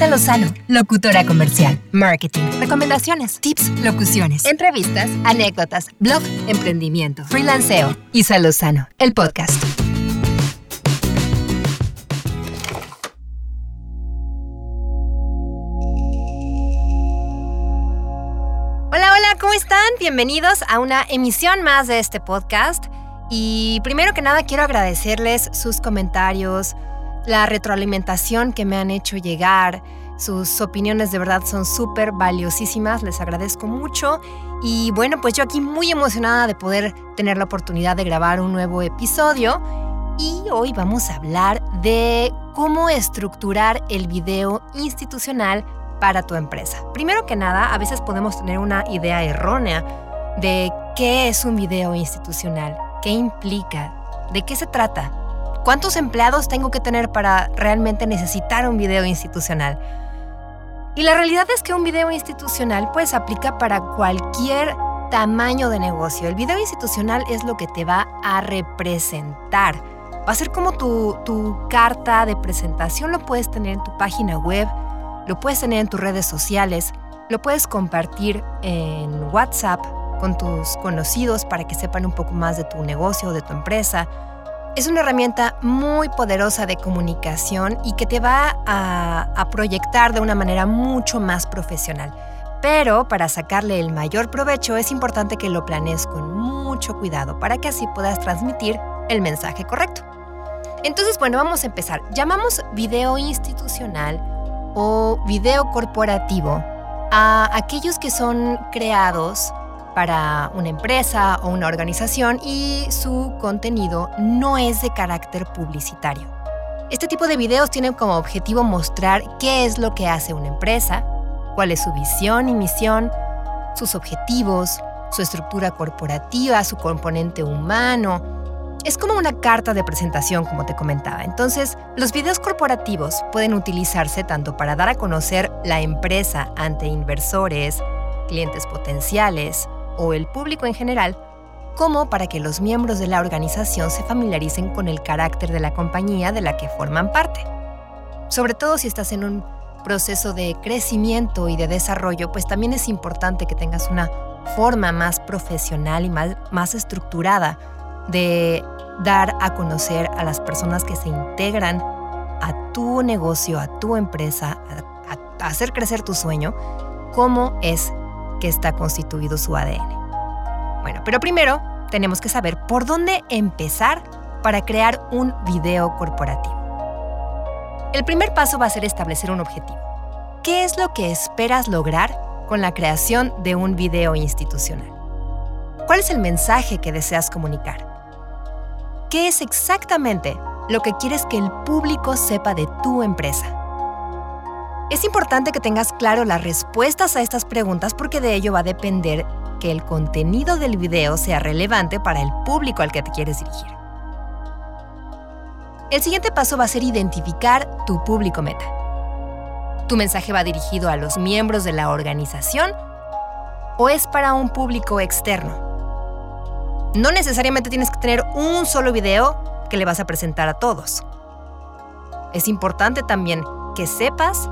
Isa Lozano, locutora comercial, marketing, recomendaciones, tips, locuciones, entrevistas, anécdotas, blog, emprendimiento, freelanceo. Isa Lozano, el podcast. Hola, hola, ¿cómo están? Bienvenidos a una emisión más de este podcast. Y primero que nada quiero agradecerles sus comentarios, la retroalimentación que me han hecho llegar. Sus opiniones de verdad son súper valiosísimas, les agradezco mucho. Y bueno, pues yo aquí muy emocionada de poder tener la oportunidad de grabar un nuevo episodio. Y hoy vamos a hablar de cómo estructurar el video institucional para tu empresa. Primero que nada, a veces podemos tener una idea errónea de qué es un video institucional, qué implica, de qué se trata. ¿Cuántos empleados tengo que tener para realmente necesitar un video institucional? Y la realidad es que un video institucional pues aplica para cualquier tamaño de negocio. El video institucional es lo que te va a representar. Va a ser como tu, tu carta de presentación, lo puedes tener en tu página web, lo puedes tener en tus redes sociales, lo puedes compartir en WhatsApp con tus conocidos para que sepan un poco más de tu negocio de tu empresa es una herramienta muy poderosa de comunicación y que te va a, proyectar de una manera mucho más profesional. Pero para sacarle el mayor provecho es importante que lo planees con mucho cuidado para que así puedas transmitir el mensaje correcto. Entonces, bueno, vamos a empezar. Llamamos video institucional o video corporativo a aquellos que son creados para una empresa o una organización y su contenido no es de carácter publicitario. Este tipo de videos tienen como objetivo mostrar qué es lo que hace una empresa, cuál es su visión y misión, sus objetivos, su estructura corporativa, su componente humano. Es como una carta de presentación, como te comentaba. Entonces, los videos corporativos pueden utilizarse tanto para dar a conocer la empresa ante inversores, clientes potenciales, o el público en general, como para que los miembros de la organización se familiaricen con el carácter de la compañía de la que forman parte. Sobre todo si estás en un proceso de crecimiento y de desarrollo, pues también es importante que tengas una forma más profesional y más, estructurada de dar a conocer a las personas que se integran a tu negocio, a tu empresa, a hacer crecer tu sueño, cómo es que está constituido su ADN. Bueno, pero primero tenemos que saber por dónde empezar para crear un video corporativo. El primer paso va a ser establecer un objetivo. ¿Qué es lo que esperas lograr con la creación de un video institucional? ¿Cuál es el mensaje que deseas comunicar? ¿Qué es exactamente lo que quieres que el público sepa de tu empresa? Es importante que tengas claro las respuestas a estas preguntas porque de ello va a depender que el contenido del video sea relevante para el público al que te quieres dirigir. El siguiente paso va a ser identificar tu público meta. ¿Tu mensaje va dirigido a los miembros de la organización o es para un público externo? No necesariamente tienes que tener un solo video que le vas a presentar a todos. Es importante también que sepas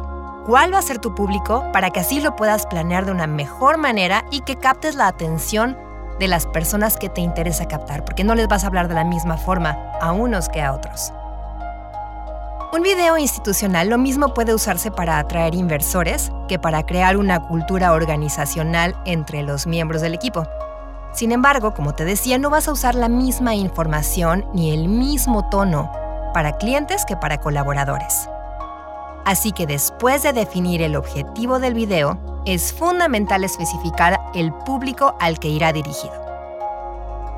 cuál va a ser tu público para que así lo puedas planear de una mejor manera y que captes la atención de las personas que te interesa captar, porque no les vas a hablar de la misma forma a unos que a otros. Un video institucional lo mismo puede usarse para atraer inversores que para crear una cultura organizacional entre los miembros del equipo. Sin embargo, como te decía, no vas a usar la misma información ni el mismo tono para clientes que para colaboradores. Así que después de definir el objetivo del video, es fundamental especificar el público al que irá dirigido.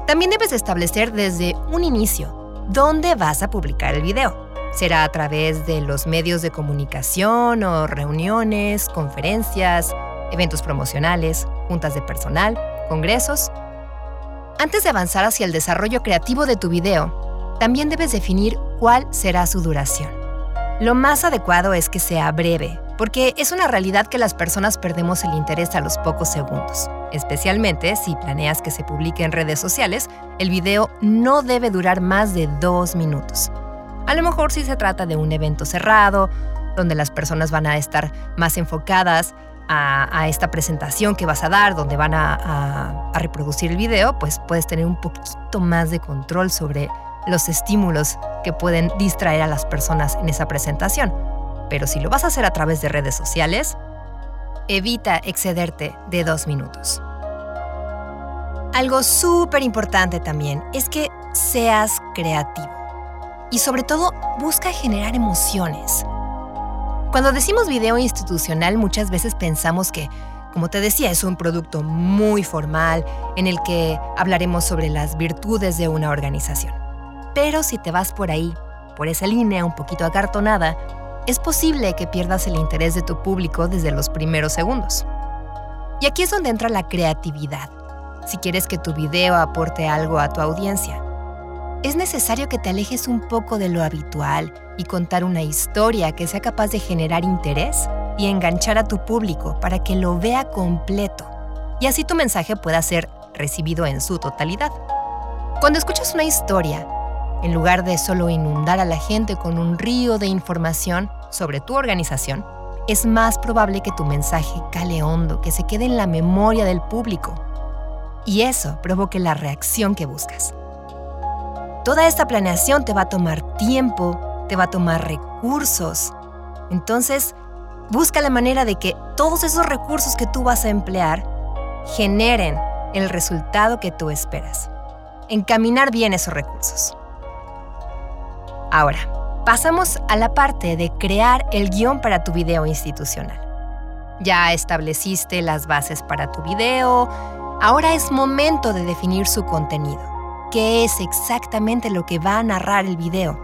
También debes establecer desde un inicio dónde vas a publicar el video. Será a través de los medios de comunicación o reuniones, conferencias, eventos promocionales, juntas de personal, congresos. Antes de avanzar hacia el desarrollo creativo de tu video, también debes definir cuál será su duración. Lo más adecuado es que sea breve, porque es una realidad que las personas perdemos el interés a los pocos segundos. Especialmente si planeas que se publique en redes sociales, el video no debe durar más de dos minutos. A lo mejor si se trata de un evento cerrado, donde las personas van a estar más enfocadas a, esta presentación que vas a dar, donde van a, a reproducir el video, pues puedes tener un poquito más de control sobre los estímulos que pueden distraer a las personas en esa presentación. Pero si lo vas a hacer a través de redes sociales, evita excederte de dos minutos. Algo súper importante también es que seas creativo y sobre todo busca generar emociones. Cuando decimos video institucional muchas veces pensamos que, como te decía, es un producto muy formal en el que hablaremos sobre las virtudes de una organización. Pero si te vas por ahí, por esa línea un poquito acartonada, es posible que pierdas el interés de tu público desde los primeros segundos. Y aquí es donde entra la creatividad. Si quieres que tu video aporte algo a tu audiencia, es necesario que te alejes un poco de lo habitual y contar una historia que sea capaz de generar interés y enganchar a tu público para que lo vea completo y así tu mensaje pueda ser recibido en su totalidad. Cuando escuchas una historia, en lugar de solo inundar a la gente con un río de información sobre tu organización, es más probable que tu mensaje cale hondo, que se quede en la memoria del público. Y eso provoque la reacción que buscas. Toda esta planeación te va a tomar tiempo, te va a tomar recursos. Entonces, busca la manera de que todos esos recursos que tú vas a emplear generen el resultado que tú esperas. Encaminar bien esos recursos. Ahora, pasamos a la parte de crear el guion para tu video institucional. Ya estableciste las bases para tu video, ahora es momento de definir su contenido. ¿Qué es exactamente lo que va a narrar el video?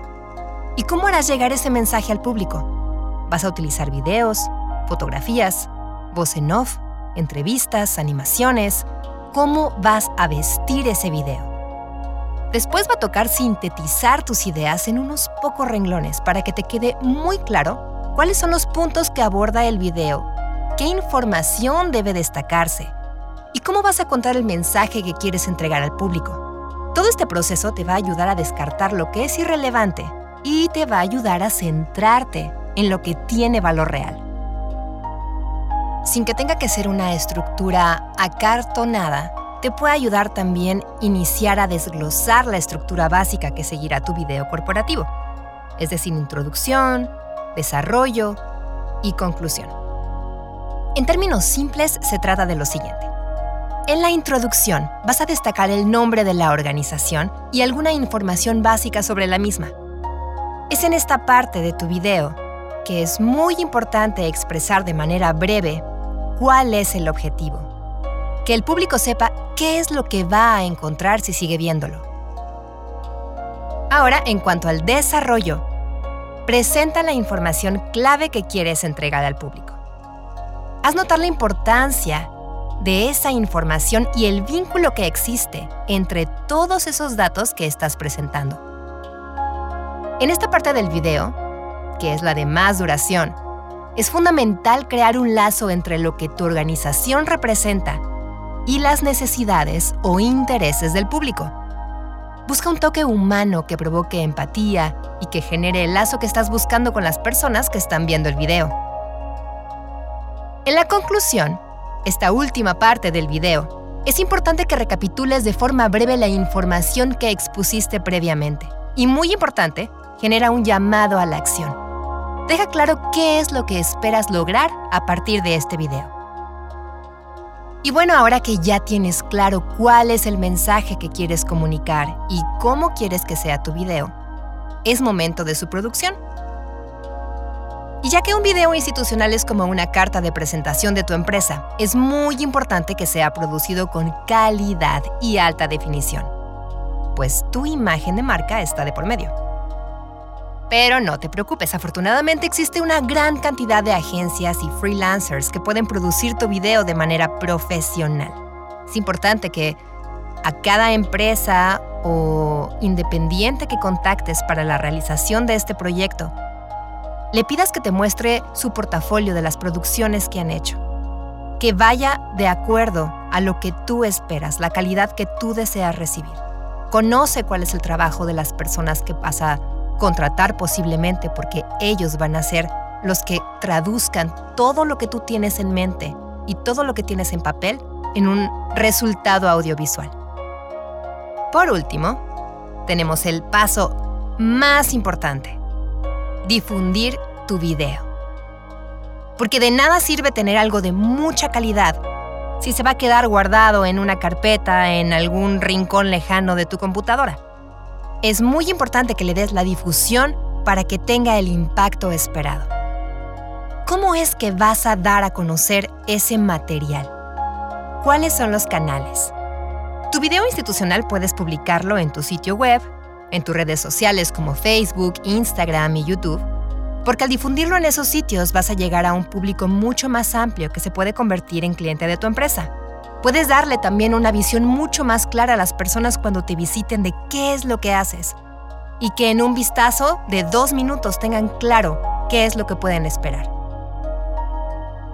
¿Y cómo harás llegar ese mensaje al público? ¿Vas a utilizar videos, fotografías, voz en off, entrevistas, animaciones? ¿Cómo vas a vestir ese video? Después va a tocar sintetizar tus ideas en unos pocos renglones para que te quede muy claro cuáles son los puntos que aborda el video, qué información debe destacarse y cómo vas a contar el mensaje que quieres entregar al público. Todo este proceso te va a ayudar a descartar lo que es irrelevante y te va a ayudar a centrarte en lo que tiene valor real. Sin que tenga que ser una estructura acartonada, te puede ayudar también iniciar a desglosar la estructura básica que seguirá tu video corporativo, es decir, introducción, desarrollo y conclusión. En términos simples, se trata de lo siguiente. En la introducción vas a destacar el nombre de la organización y alguna información básica sobre la misma. Es en esta parte de tu video que es muy importante expresar de manera breve cuál es el objetivo que el público sepa qué es lo que va a encontrar si sigue viéndolo. Ahora, en cuanto al desarrollo, presenta la información clave que quieres entregar al público. Haz notar la importancia de esa información y el vínculo que existe entre todos esos datos que estás presentando. En esta parte del video, que es la de más duración, es fundamental crear un lazo entre lo que tu organización representa y las necesidades o intereses del público. Busca un toque humano que provoque empatía y que genere el lazo que estás buscando con las personas que están viendo el video. En la conclusión, esta última parte del video, es importante que recapitules de forma breve la información que expusiste previamente. Y muy importante, genera un llamado a la acción. Deja claro qué es lo que esperas lograr a partir de este video. Y bueno, ahora que ya tienes claro cuál es el mensaje que quieres comunicar y cómo quieres que sea tu video, es momento de su producción. Y ya que un video institucional es como una carta de presentación de tu empresa, es muy importante que sea producido con calidad y alta definición, pues tu imagen de marca está de por medio. Pero no te preocupes, afortunadamente existe una gran cantidad de agencias y freelancers que pueden producir tu video de manera profesional. Es importante que a cada empresa o independiente que contactes para la realización de este proyecto, le pidas que te muestre su portafolio de las producciones que han hecho, que vaya de acuerdo a lo que tú esperas, la calidad que tú deseas recibir. Conoce cuál es el trabajo de las personas que vas a contratar posiblemente porque ellos van a ser los que traduzcan todo lo que tú tienes en mente y todo lo que tienes en papel en un resultado audiovisual. Por último, tenemos el paso más importante, difundir tu video. Porque de nada sirve tener algo de mucha calidad si se va a quedar guardado en una carpeta en algún rincón lejano de tu computadora. Es muy importante que le des la difusión para que tenga el impacto esperado. ¿Cómo es que vas a dar a conocer ese material? ¿Cuáles son los canales? Tu video institucional puedes publicarlo en tu sitio web, en tus redes sociales como Facebook, Instagram y YouTube porque al difundirlo en esos sitios vas a llegar a un público mucho más amplio que se puede convertir en cliente de tu empresa. Puedes darle también una visión mucho más clara a las personas cuando te visiten de qué es lo que haces y que en un vistazo de dos minutos tengan claro qué es lo que pueden esperar.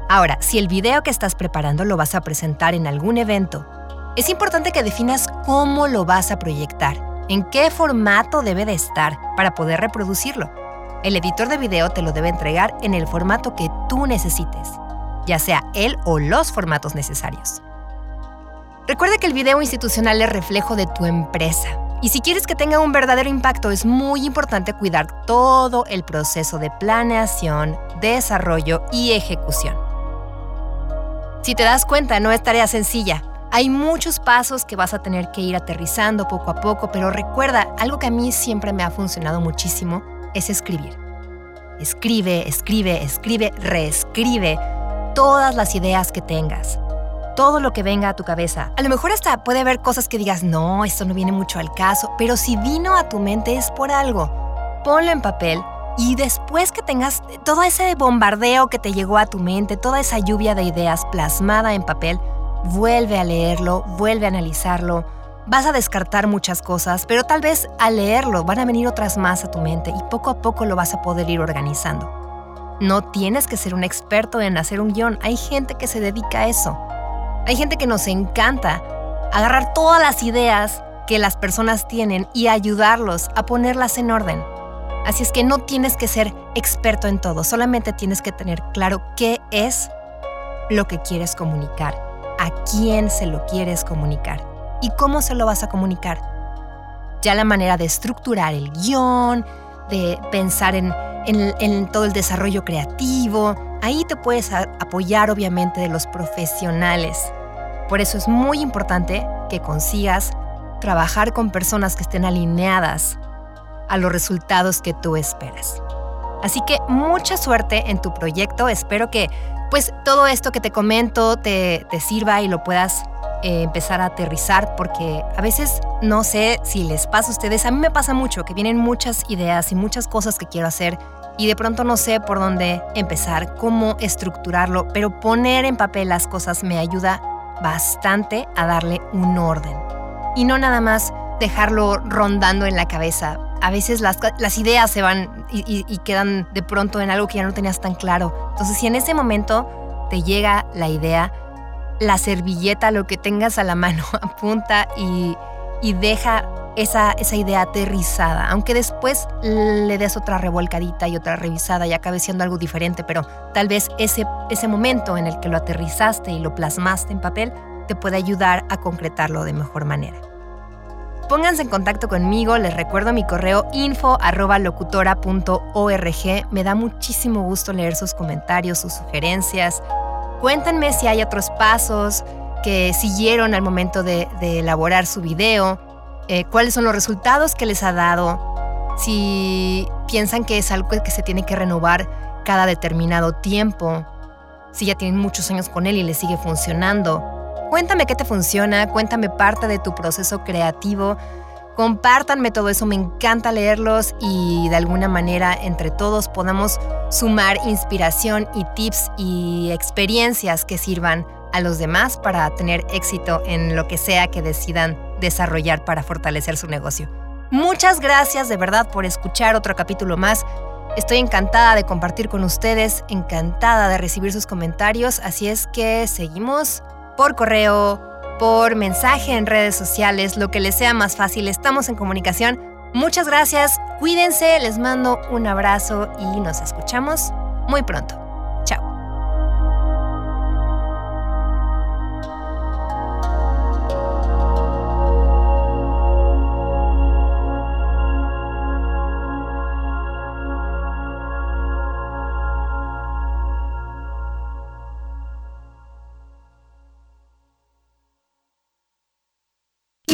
Ahora, si el video que estás preparando lo vas a presentar en algún evento, es importante que definas cómo lo vas a proyectar, en qué formato debe de estar para poder reproducirlo. El editor de video te lo debe entregar en el formato que tú necesites, ya sea él o los formatos necesarios. Recuerda que el video institucional es reflejo de tu empresa. Y si quieres que tenga un verdadero impacto, es muy importante cuidar todo el proceso de planeación, desarrollo y ejecución. Si te das cuenta, no es tarea sencilla. Hay muchos pasos que vas a tener que ir aterrizando poco a poco, pero recuerda, algo que a mí siempre me ha funcionado muchísimo es escribir. Escribe, escribe, escribe, reescribe todas las ideas que tengas, todo lo que venga a tu cabeza. A lo mejor hasta puede haber cosas que digas, no, esto no viene mucho al caso, pero si vino a tu mente es por algo. Ponlo en papel y después que tengas todo ese bombardeo que te llegó a tu mente, toda esa lluvia de ideas plasmada en papel, vuelve a leerlo, vuelve a analizarlo Vas a descartar muchas cosas, pero tal vez al leerlo van a venir otras más a tu mente y poco a poco lo vas a poder ir organizando. No tienes que ser un experto en hacer un guion, hay gente que se dedica a eso. Hay gente que nos encanta agarrar todas las ideas que las personas tienen y ayudarlos a ponerlas en orden. Así es que no tienes que ser experto en todo, solamente tienes que tener claro qué es lo que quieres comunicar, a quién se lo quieres comunicar y cómo se lo vas a comunicar. Ya la manera de estructurar el guion, de pensar en, todo el desarrollo creativo, ahí te puedes apoyar obviamente de los profesionales. Por eso es muy importante que consigas trabajar con personas que estén alineadas a los resultados que tú esperas. Así que mucha suerte en tu proyecto. Espero que pues todo esto que te comento te, te sirva y lo puedas eh, empezar a aterrizar porque a veces no sé si les pasa a ustedes, a mí me pasa mucho que vienen muchas ideas y muchas cosas que quiero hacer y de pronto no sé por dónde empezar, cómo estructurarlo, pero poner en papel las cosas me ayuda bastante a darle un orden y no nada más dejarlo rondando en la cabeza. A veces las, ideas se van y, y quedan de pronto en algo que ya no tenías tan claro. Entonces si en ese momento te llega la idea, la servilleta, lo que tengas a la mano, apunta y, deja esa, esa, idea aterrizada, aunque después le des otra revolcadita y otra revisada y acabe siendo algo diferente, pero tal vez ese, ese momento en el que lo aterrizaste y lo plasmaste en papel te puede ayudar a concretarlo de mejor manera. Pónganse en contacto conmigo, les recuerdo mi correo info.locutora.org. Me da muchísimo gusto leer sus comentarios, sus sugerencias, Cuéntenme si hay otros pasos que siguieron al momento de, elaborar su video, eh, cuáles son los resultados que les ha dado, si piensan que es algo que se tiene que renovar cada determinado tiempo, si ya tienen muchos años con él y le sigue funcionando. Cuéntame qué te funciona, cuéntame parte de tu proceso creativo Compártanme todo eso, me encanta leerlos y de alguna manera entre todos podamos sumar inspiración y tips y experiencias que sirvan a los demás para tener éxito en lo que sea que decidan desarrollar para fortalecer su negocio. Muchas gracias de verdad por escuchar otro capítulo más. Estoy encantada de compartir con ustedes, encantada de recibir sus comentarios, así es que seguimos por correo, por mensaje en redes sociales, lo que les sea más fácil. Estamos en comunicación. Muchas gracias, cuídense, les mando un abrazo y nos escuchamos muy pronto.